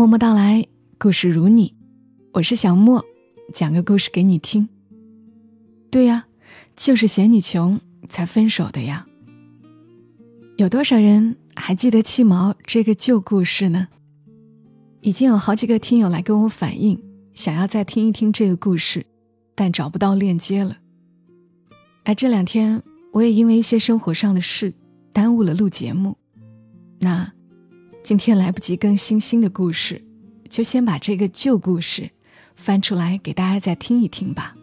默默到来，故事如你，我是小莫，讲个故事给你听。对呀，就是嫌你穷才分手的呀。有多少人还记得七毛这个旧故事呢？已经有好几个听友来跟我反映，想要再听一听这个故事，但找不到链接了。而这两天，我也因为一些生活上的事，耽误了录节目。那。今天来不及更新新的故事，就先把这个旧故事翻出来给大家再听一听吧。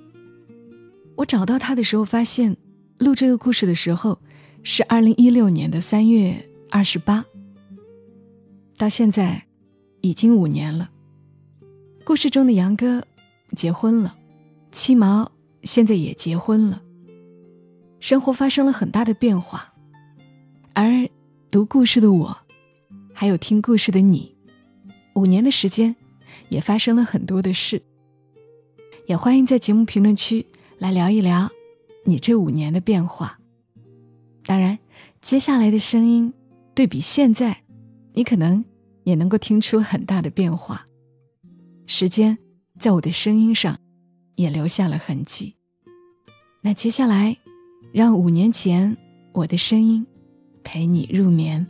我找到它的时候，发现录这个故事的时候是二零一六年的三月二十八，到现在已经五年了。故事中的杨哥结婚了，七毛现在也结婚了，生活发生了很大的变化，而读故事的我。还有听故事的你，五年的时间，也发生了很多的事。也欢迎在节目评论区来聊一聊你这五年的变化。当然，接下来的声音对比现在，你可能也能够听出很大的变化。时间在我的声音上也留下了痕迹。那接下来，让五年前我的声音陪你入眠。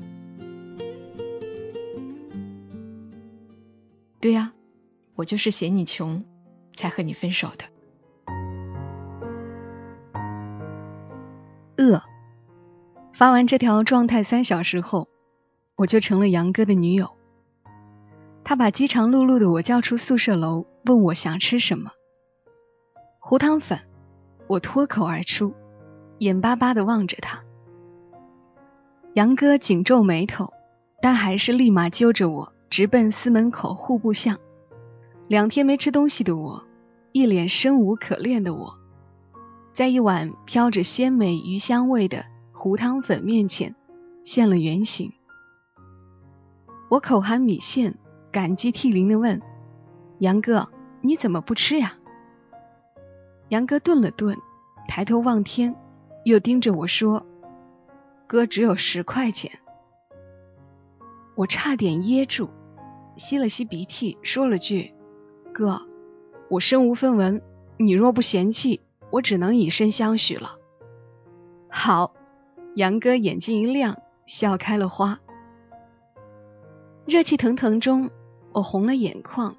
对呀，我就是嫌你穷，才和你分手的。饿。发完这条状态三小时后，我就成了杨哥的女友。他把饥肠辘辘的我叫出宿舍楼，问我想吃什么。糊汤粉，我脱口而出，眼巴巴的望着他。杨哥紧皱眉头，但还是立马揪着我。直奔司门口户部巷，两天没吃东西的我，一脸生无可恋的我，在一碗飘着鲜美鱼香味的糊汤粉面前现了原形。我口含米线，感激涕零的问：“杨哥，你怎么不吃呀？”杨哥顿了顿，抬头望天，又盯着我说：“哥只有十块钱。”我差点噎住。吸了吸鼻涕，说了句：“哥，我身无分文，你若不嫌弃，我只能以身相许了。”好，杨哥眼睛一亮，笑开了花。热气腾腾中，我红了眼眶。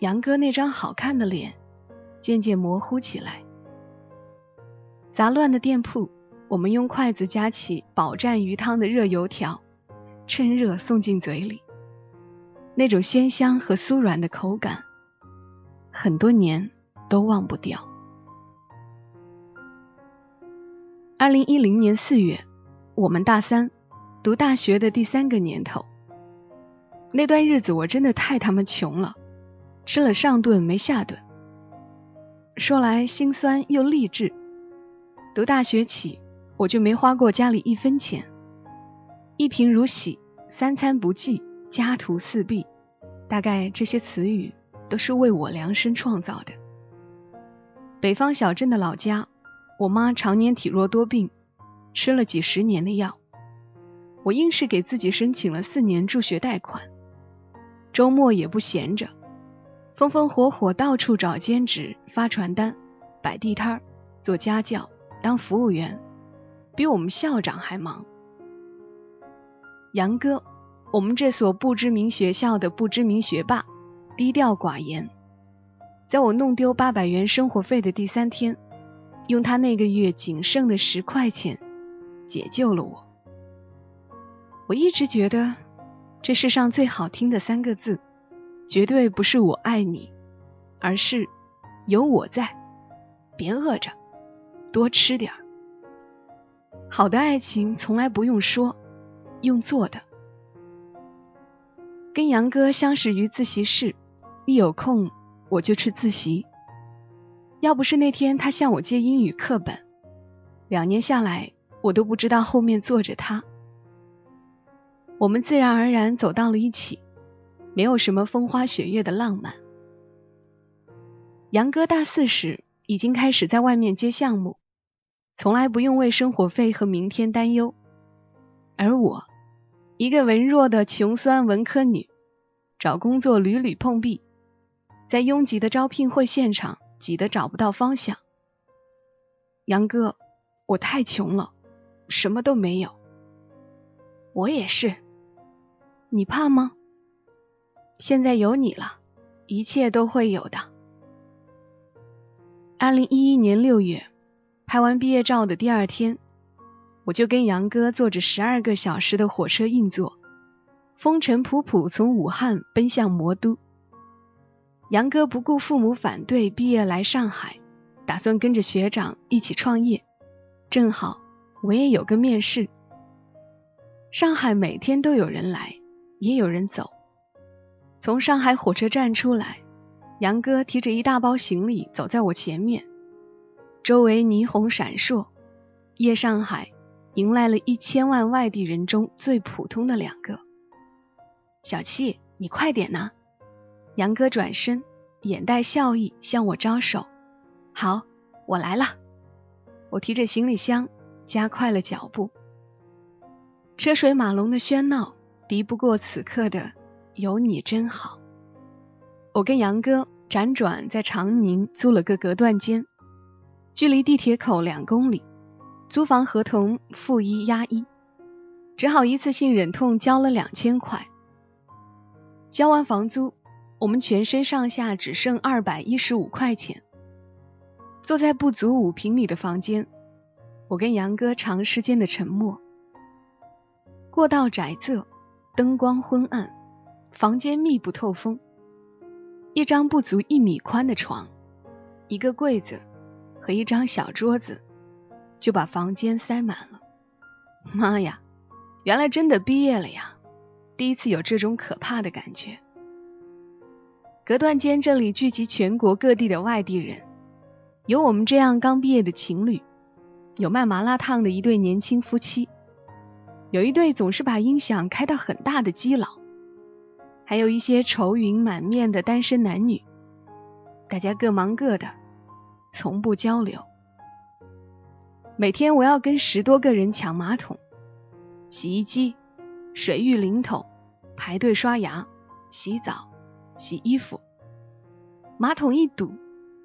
杨哥那张好看的脸渐渐模糊起来。杂乱的店铺，我们用筷子夹起饱蘸鱼汤的热油条，趁热送进嘴里。那种鲜香和酥软的口感，很多年都忘不掉。二零一零年四月，我们大三，读大学的第三个年头。那段日子我真的太他妈穷了，吃了上顿没下顿。说来心酸又励志，读大学起我就没花过家里一分钱，一贫如洗，三餐不济。家徒四壁，大概这些词语都是为我量身创造的。北方小镇的老家，我妈常年体弱多病，吃了几十年的药。我硬是给自己申请了四年助学贷款，周末也不闲着，风风火火到处找兼职、发传单、摆地摊、做家教、当服务员，比我们校长还忙。杨哥。我们这所不知名学校的不知名学霸，低调寡言，在我弄丢八百元生活费的第三天，用他那个月仅剩的十块钱解救了我。我一直觉得，这世上最好听的三个字，绝对不是“我爱你”，而是“有我在”。别饿着，多吃点儿。好的爱情从来不用说，用做的。跟杨哥相识于自习室，一有空我就去自习。要不是那天他向我借英语课本，两年下来我都不知道后面坐着他。我们自然而然走到了一起，没有什么风花雪月的浪漫。杨哥大四时已经开始在外面接项目，从来不用为生活费和明天担忧，而我。一个文弱的穷酸文科女，找工作屡屡碰壁，在拥挤的招聘会现场挤得找不到方向。杨哥，我太穷了，什么都没有。我也是。你怕吗？现在有你了，一切都会有的。二零一一年六月，拍完毕业照的第二天，我就跟杨哥坐着十二个小时的火车硬座，风尘仆仆从武汉奔向魔都。杨哥不顾父母反对，毕业来上海。打算跟着学长一起创业，正好我也有个面试。上海每天都有人来，也有人走。从上海火车站出来，杨哥提着一大包行李走在我前面，周围霓虹闪烁。夜上海迎来了一千万外地人中最普通的两个。小七，你快点呐！杨哥转身，眼带笑意向我招手。好，我来了。我提着行李箱，加快了脚步。车水马龙的喧闹，敌不过此刻的有你真好。我跟杨哥辗转在长宁租了个隔断间，距离地铁口两公里。租房合同付一押一，只好一次性忍痛交了两千块。交完房租，我们全身上下只剩二百一十五块钱。坐在不足五平米的房间，我跟杨哥长时间的沉默。过道窄仄，灯光昏暗，房间密不透风。一张不足一米宽的床，一个柜子和一张小桌子，就把房间塞满了。妈呀，原来真的毕业了呀！第一次有这种可怕的感觉。隔断间这里聚集全国各地的外地人。有我们这样刚毕业的情侣，有卖麻辣烫的一对年轻夫妻，有一对总是把音响开到很大的基佬，还有一些愁云满面的单身男女。大家各忙各的，从不交流。每天我要跟十多个人抢马桶、洗衣机、水浴淋头，排队刷牙、洗澡、洗衣服，马桶一堵。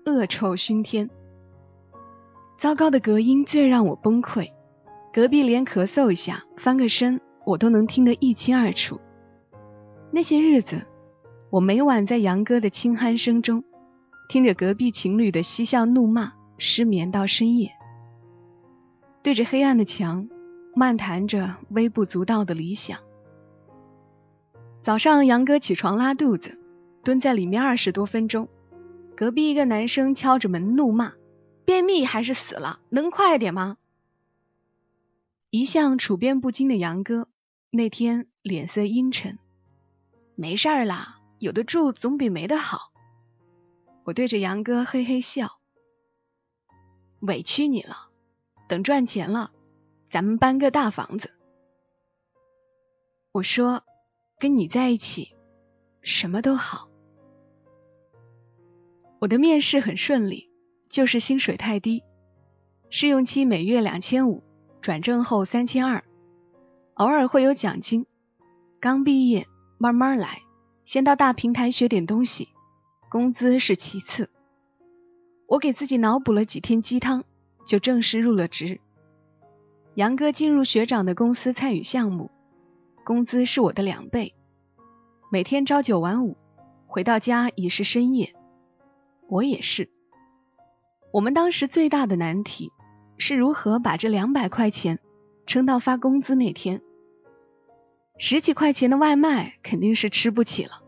恶臭熏天，糟糕的隔音最让我崩溃。隔壁连咳嗽一下、翻个身，我都能听得一清二楚。那些日子，我每晚在杨哥的轻鼾声中，听着隔壁情侣的嬉笑怒骂，失眠到深夜。对着黑暗的墙，漫谈着微不足道的理想。早上，杨哥起床拉肚子，蹲在里面二十多分钟。隔壁一个男生敲着门怒骂：“便秘还是死了？能快点吗？”一向处变不惊的杨哥那天脸色阴沉：“没事儿啦，有的住总比没的好。”我对着杨哥嘿嘿笑：“委屈你了，等赚钱了，咱们搬个大房子。”我说：“跟你在一起，什么都好。”我的面试很顺利，就是薪水太低，试用期每月两千五，转正后三千二，偶尔会有奖金。刚毕业，慢慢来，先到大平台学点东西，工资是其次。我给自己脑补了几天鸡汤，就正式入了职。杨哥进入学长的公司参与项目，工资是我的两倍，每天朝九晚五，回到家已是深夜。我也是。我们当时最大的难题是如何把这两百块钱撑到发工资那天。十几块钱的外卖肯定是吃不起了。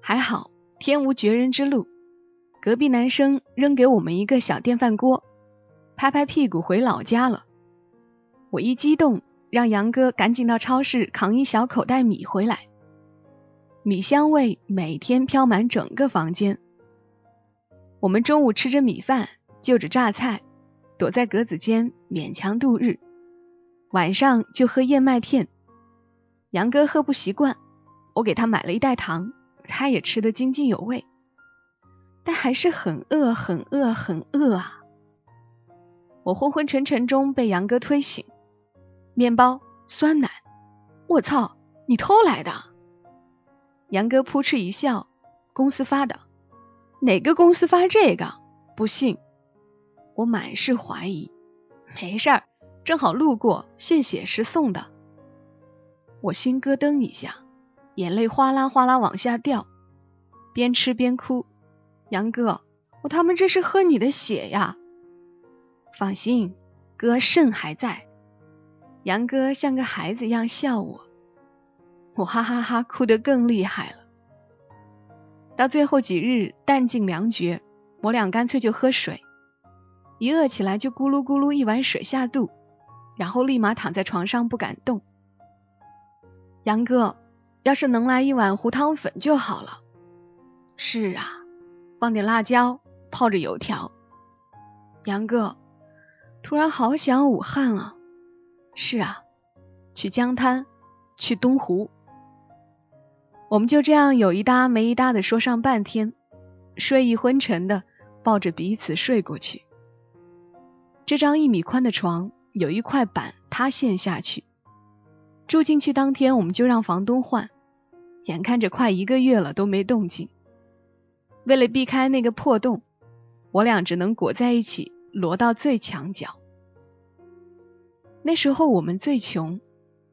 还好天无绝人之路，隔壁男生扔给我们一个小电饭锅，拍拍屁股回老家了。我一激动，让杨哥赶紧到超市扛一小口袋米回来。米香味每天飘满整个房间。我们中午吃着米饭，就着榨菜，躲在格子间勉强度日。晚上就喝燕麦片。杨哥喝不习惯，我给他买了一袋糖，他也吃得津津有味。但还是很饿，很饿，很饿啊！我昏昏沉沉中被杨哥推醒，面包、酸奶，我操，你偷来的！杨哥扑哧一笑：“公司发的，哪个公司发这个？不信。”我满是怀疑。没事儿，正好路过，献血时送的。我心咯噔一下，眼泪哗啦哗啦往下掉，边吃边哭。杨哥，我他妈这是喝你的血呀！放心，哥肾还在。杨哥像个孩子一样笑我，我哈哈哈哭得更厉害了。到最后几日弹尽粮绝，我俩干脆就喝水，一饿起来就咕噜咕噜一碗水下肚，然后立马躺在床上不敢动。杨哥，要是能来一碗糊汤粉就好了。是啊，放点辣椒，泡着油条。杨哥，突然好想武汉啊。是啊，去江滩，去东湖。我们就这样有一搭没一搭的说上半天，睡意昏沉的抱着彼此睡过去。这张一米宽的床有一块板塌陷下去，住进去当天我们就让房东换，眼看着快一个月了都没动静。为了避开那个破洞，我俩只能裹在一起，挪到最墙角。那时候我们最穷，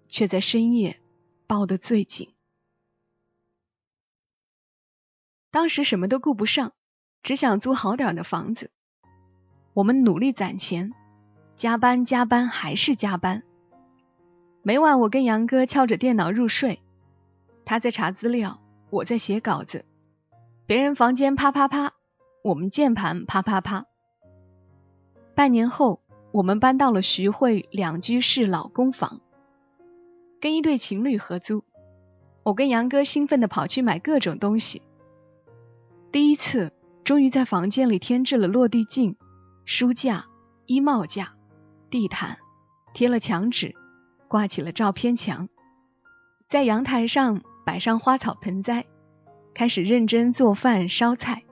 却在深夜抱得最紧。当时什么都顾不上，只想租好点的房子。我们努力攒钱，加班加班还是加班。每晚我跟杨哥敲着电脑入睡，他在查资料，我在写稿子。别人房间啪啪啪，我们键盘啪啪啪。半年后。我们搬到了徐汇两居室老公房，跟一对情侣合租。我跟杨哥兴奋地跑去买各种东西。第一次，终于在房间里添置了落地镜、书架、衣帽架、地毯，贴了墙纸，挂起了照片墙。在阳台上摆上花草盆栽，开始认真做饭烧菜。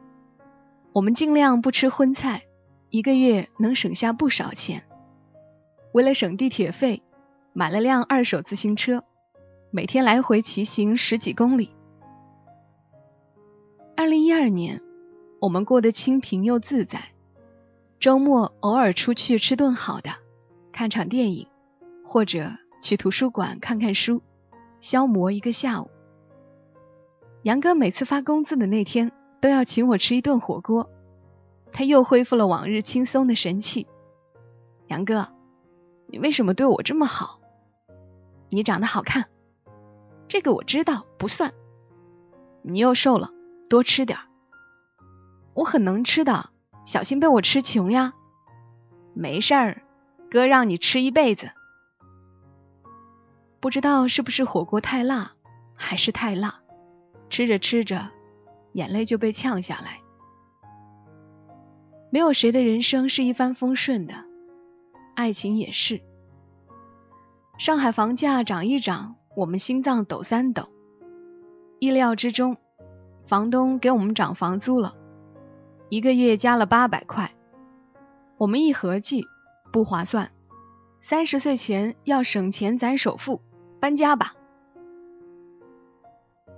我们尽量不吃荤菜。一个月能省下不少钱。为了省地铁费，买了辆二手自行车，每天来回骑行十几公里。二零一二年，我们过得清贫又自在，周末偶尔出去吃顿好的，看场电影，或者去图书馆看看书，消磨一个下午。杨哥每次发工资的那天，都要请我吃一顿火锅。他又恢复了往日轻松的神气。杨哥，你为什么对我这么好？你长得好看，这个我知道不算。你又瘦了，多吃点儿。我很能吃的，小心被我吃穷呀。没事儿，哥让你吃一辈子。不知道是不是火锅太辣，还是太辣，吃着吃着，眼泪就被呛下来。没有谁的人生是一帆风顺的，爱情也是。上海房价涨一涨，我们心脏抖三抖。意料之中，房东给我们涨房租了，一个月加了八百块。我们一合计，不划算。三十岁前要省钱攒首付，搬家吧。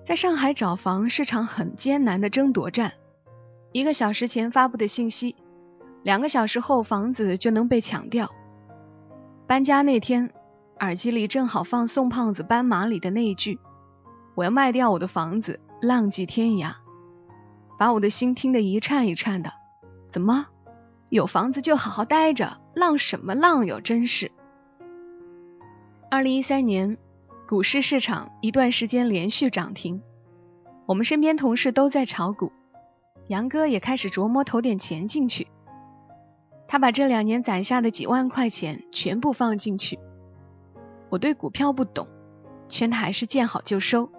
在上海找房是场很艰难的争夺战。一个小时前发布的信息，两个小时后房子就能被抢掉。搬家那天，耳机里正好放宋胖子《斑马》里的那一句：“我要卖掉我的房子，浪迹天涯。”把我的心听得一颤一颤的。怎么，有房子就好好待着，浪什么浪哟？真是。二零一三年，股市市场一段时间连续涨停，我们身边同事都在炒股。杨哥也开始琢磨投点钱进去，他把这两年攒下的几万块钱全部放进去。我对股票不懂，劝他还是见好就收。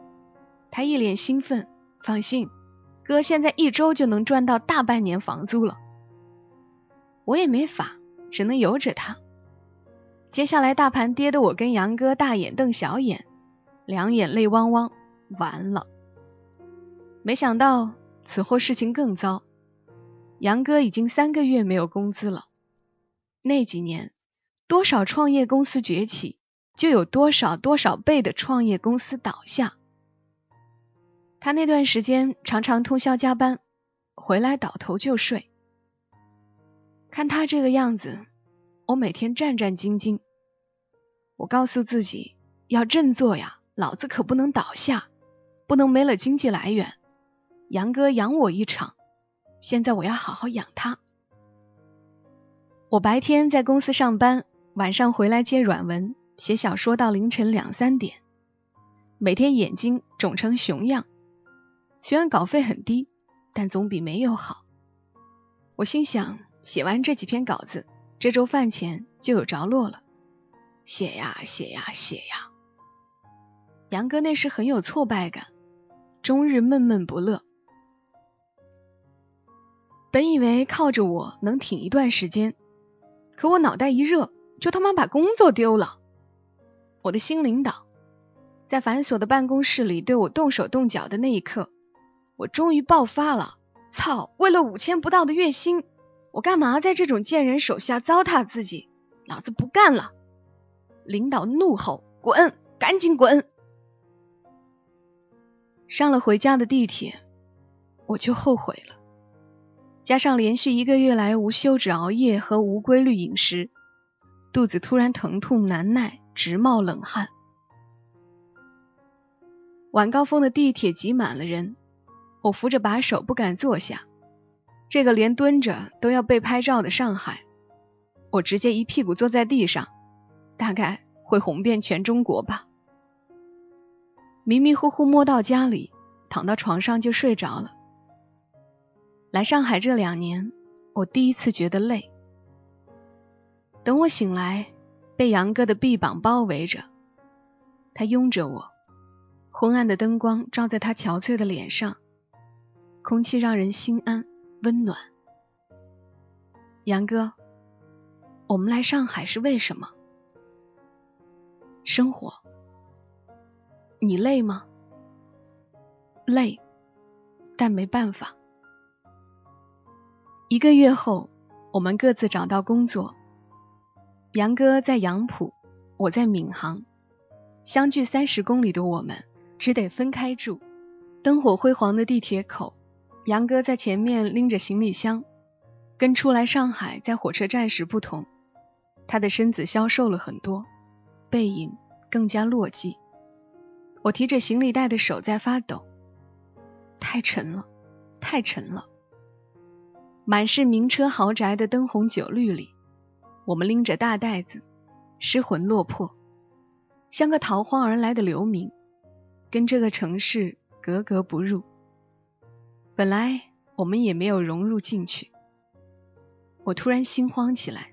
他一脸兴奋，放心，哥现在一周就能赚到大半年房租了。我也没法，只能由着他。接下来大盘跌得我跟杨哥大眼瞪小眼，两眼泪汪汪，完了。没想到。此后事情更糟，杨哥已经三个月没有工资了。那几年，多少创业公司崛起，就有多少多少倍的创业公司倒下。他那段时间常常通宵加班，回来倒头就睡。看他这个样子，我每天战战兢兢。我告诉自己要振作呀，老子可不能倒下，不能没了经济来源。杨哥养我一场，现在我要好好养他。我白天在公司上班，晚上回来接软文、写小说到凌晨两三点，每天眼睛肿成熊样。虽然稿费很低，但总比没有好。我心想，写完这几篇稿子，这周饭钱就有着落了。写呀写呀写呀，杨哥那时很有挫败感，终日闷闷不乐。本以为靠着我能挺一段时间。可我脑袋一热，就他妈把工作丢了。我的新领导在繁琐的办公室里对我动手动脚的那一刻，我终于爆发了。操！为了五千不到的月薪，我干嘛在这种贱人手下糟蹋自己？老子不干了！领导怒吼：“滚！赶紧滚！”上了回家的地铁，我就后悔了。加上连续一个月来无休止熬夜和无规律饮食，肚子突然疼痛难耐，直冒冷汗。晚高峰的地铁挤满了人，我扶着把手不敢坐下。这个连蹲着都要被拍照的上海，我直接一屁股坐在地上，大概会红遍全中国吧。迷迷糊糊摸到家里，躺到床上就睡着了。来上海这两年，我第一次觉得累。等我醒来，被杨哥的臂膀包围着，他拥着我，昏暗的灯光照在他憔悴的脸上，空气让人心安温暖。杨哥，我们来上海是为什么？生活。你累吗？累，但没办法。一个月后，我们各自找到工作。杨哥在杨浦，我在闵行，相距三十公里的我们只得分开住。灯火辉煌的地铁口，杨哥在前面拎着行李箱，跟初来上海在火车站时不同，他的身子消瘦了很多，背影更加落寂。我提着行李袋的手在发抖，太沉了，太沉了。满是名车豪宅的灯红酒绿里，我们拎着大袋子，失魂落魄，像个逃荒而来的流民，跟这个城市格格不入。本来我们也没有融入进去，我突然心慌起来，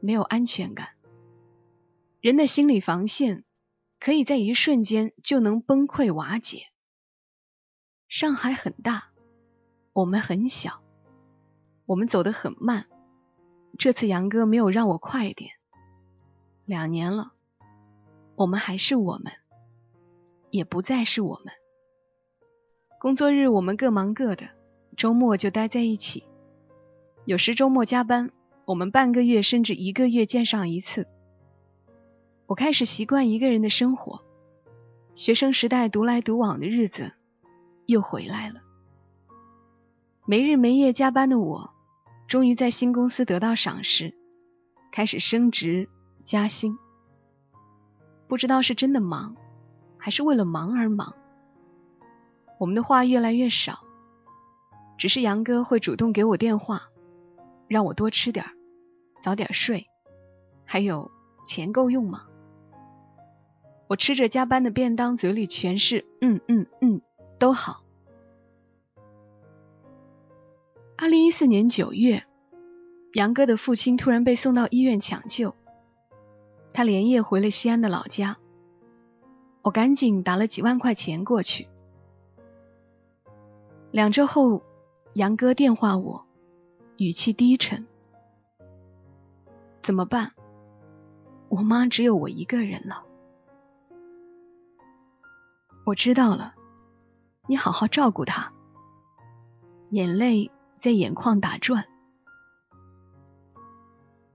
没有安全感。人的心理防线可以在一瞬间就能崩溃瓦解。上海很大，我们很小。我们走得很慢，这次杨哥没有让我快一点。两年了，我们还是我们，也不再是我们。工作日我们各忙各的，周末就待在一起。有时周末加班，我们半个月甚至一个月见上一次。我开始习惯一个人的生活，学生时代独来独往的日子又回来了。没日没夜加班的我。终于在新公司得到赏识，开始升职加薪。不知道是真的忙，还是为了忙而忙。我们的话越来越少，只是杨哥会主动给我电话，让我多吃点早点睡。还有钱够用吗？我吃着加班的便当，嘴里全是嗯嗯嗯，都好。二零一四年九月，杨哥的父亲突然被送到医院抢救，他连夜回了西安的老家。我赶紧打了几万块钱过去。两周后，杨哥电话我，语气低沉：“怎么办？我妈只有我一个人了。”我知道了，你好好照顾她。眼泪。在眼眶打转，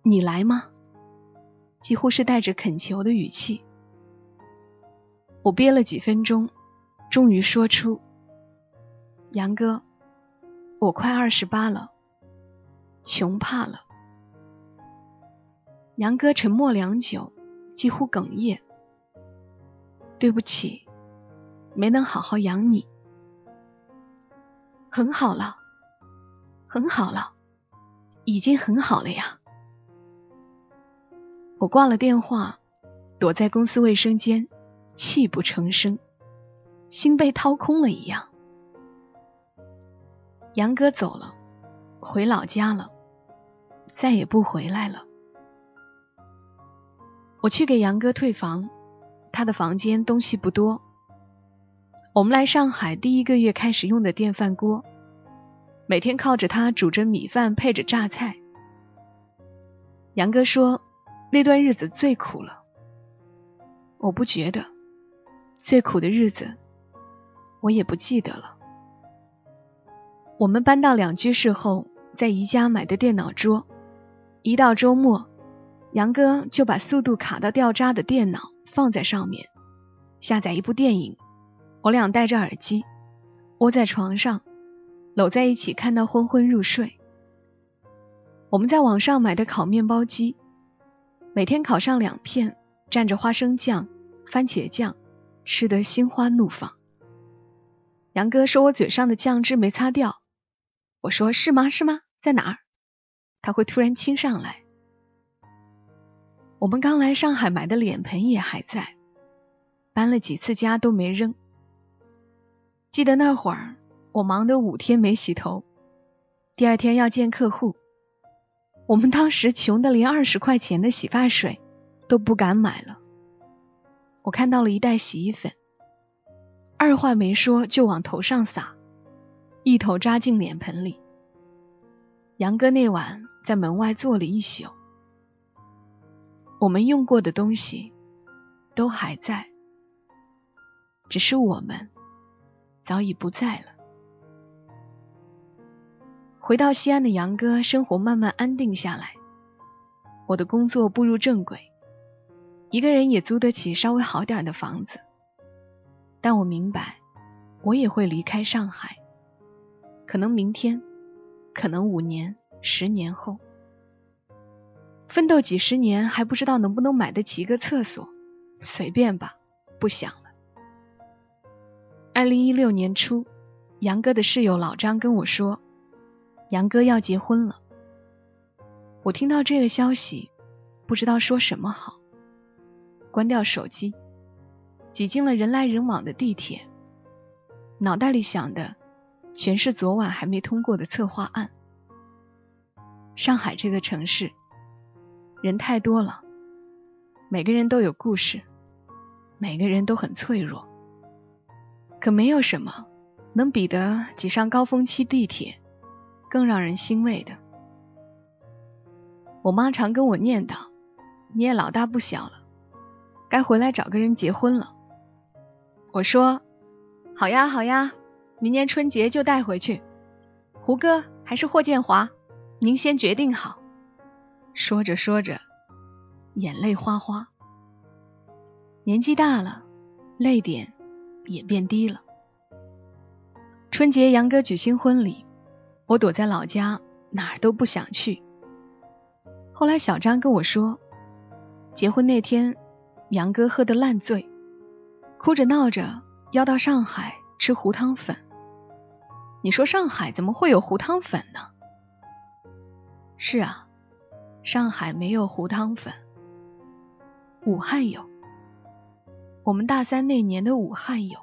你来吗？几乎是带着恳求的语气。我憋了几分钟，终于说出杨哥，我快二十八了，穷怕了。”杨哥沉默良久，几乎哽咽：“对不起，没能好好养你。很好了，很好了，已经很好了呀。”我挂了电话，躲在公司卫生间，泣不成声，心被掏空了一样。杨哥走了，回老家了，再也不回来了。我去给杨哥退房，他的房间东西不多。我们来上海第一个月开始用的电饭锅，每天靠着它煮着米饭，配着榨菜。杨哥说那段日子最苦了，我不觉得，最苦的日子我也不记得了。我们搬到两居室后，在宜家买的电脑桌，一到周末。杨哥就把速度卡到掉渣的电脑放在上面，下载一部电影。我俩戴着耳机，窝在床上，搂在一起看到昏昏入睡。我们在网上买的烤面包机，每天烤上两片，蘸着花生酱、番茄酱，吃得心花怒放。杨哥说我嘴上的酱汁没擦掉，我说是吗？是吗？在哪儿？他会突然亲上来。我们刚来上海买的脸盆也还在，搬了几次家都没扔。记得那会儿我忙得五天没洗头，第二天要见客户，我们当时穷得连二十块钱的洗发水都不敢买了。我看到了一袋洗衣粉，二话没说就往头上撒，一头扎进脸盆里。杨哥那晚在门外坐了一宿。我们用过的东西都还在，只是我们早已不在了。回到西安的杨哥，生活慢慢安定下来，我的工作步入正轨，一个人也租得起稍微好点的房子。但我明白，我也会离开上海，可能明天，可能五年、十年后。奋斗几十年还不知道能不能买得起一个厕所，随便吧，不想了。二零一六年初，杨哥的室友老张跟我说，杨哥要结婚了。我听到这个消息，不知道说什么好，关掉手机，挤进了人来人往的地铁，脑袋里想的全是昨晚还没通过的策划案。上海这个城市。人太多了，每个人都有故事，每个人都很脆弱，可没有什么能比得挤上高峰期地铁更让人欣慰的。我妈常跟我念叨：“你也老大不小了，该回来找个人结婚了。”我说：“好呀好呀，明年春节就带回去。胡歌还是霍建华，您先决定好。”说着说着，眼泪哗哗。年纪大了，泪点也变低了。春节杨哥举行婚礼，我躲在老家，哪儿都不想去。后来小张跟我说，结婚那天，杨哥喝得烂醉，哭着闹着要到上海吃胡汤粉。你说上海怎么会有胡汤粉呢？是啊。上海没有胡汤粉，武汉有。我们大三那年的武汉有。